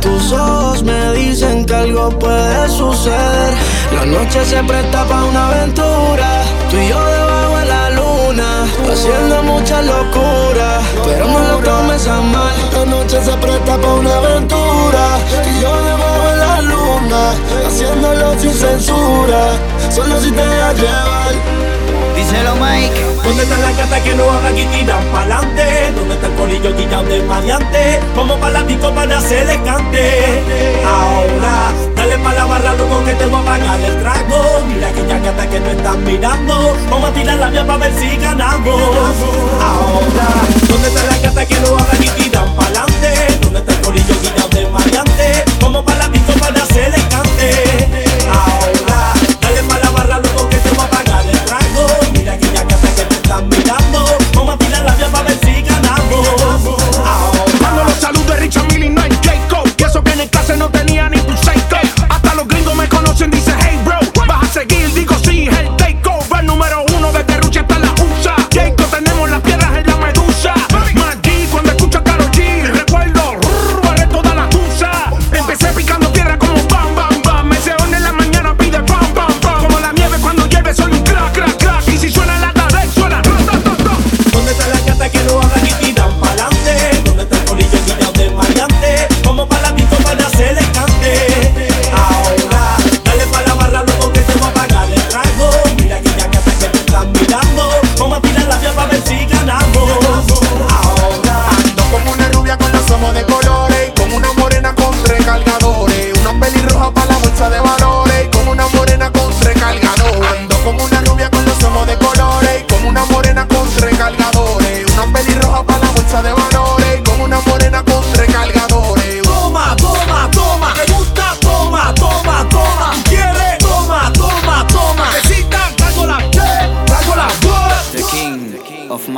Tus ojos me dicen que algo puede suceder. La noche se presta para una aventura. Tú y yo debajo de la luna, haciendo mucha locura. Pero no lo tomes a mal. La noche se presta para una aventura. Tú y yo debajo de la luna, haciéndolo sin censura. Solo si te dejas llevar. Díselo, Mike. ¿Dónde está la gata que no habla y tiran pa'lante? ¿Dónde está el colillo guillado de variante? Como para la disco para hacer cante. Ahora, dale pa' la barra, loco, que te voy a pagar el trago. Mira aquella gata que no están mirando. Vamos a tirar la mía para ver si ganamos. Ahora, ¿dónde está la gata que no habla y tiran pa'lante? ¿Dónde está el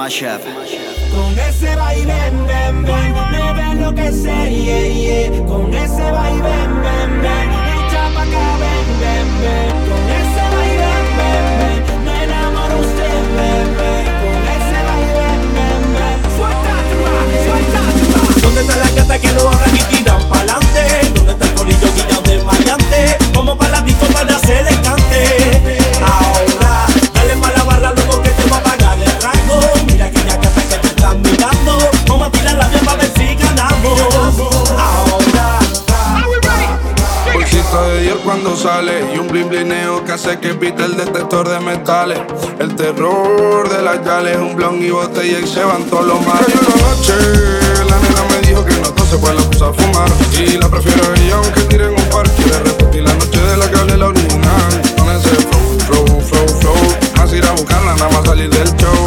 Con ese vaivén, ven, ven, me ve lo que sé, yeah, yeah. Con ese vaivén, ven, ven, cuando sale y un blin blineo que hace que pite el detector de metales. El terror de las yales, un blon y botella y se van todos los males. La noche, la nena me dijo que no se puede la puse a fumar y la prefiero ella aunque tiren un par. Quiere repetir la noche de la que hablé la original. Con ese flow, flow, flow, flow. Más ir a buscarla, nada más salir del show.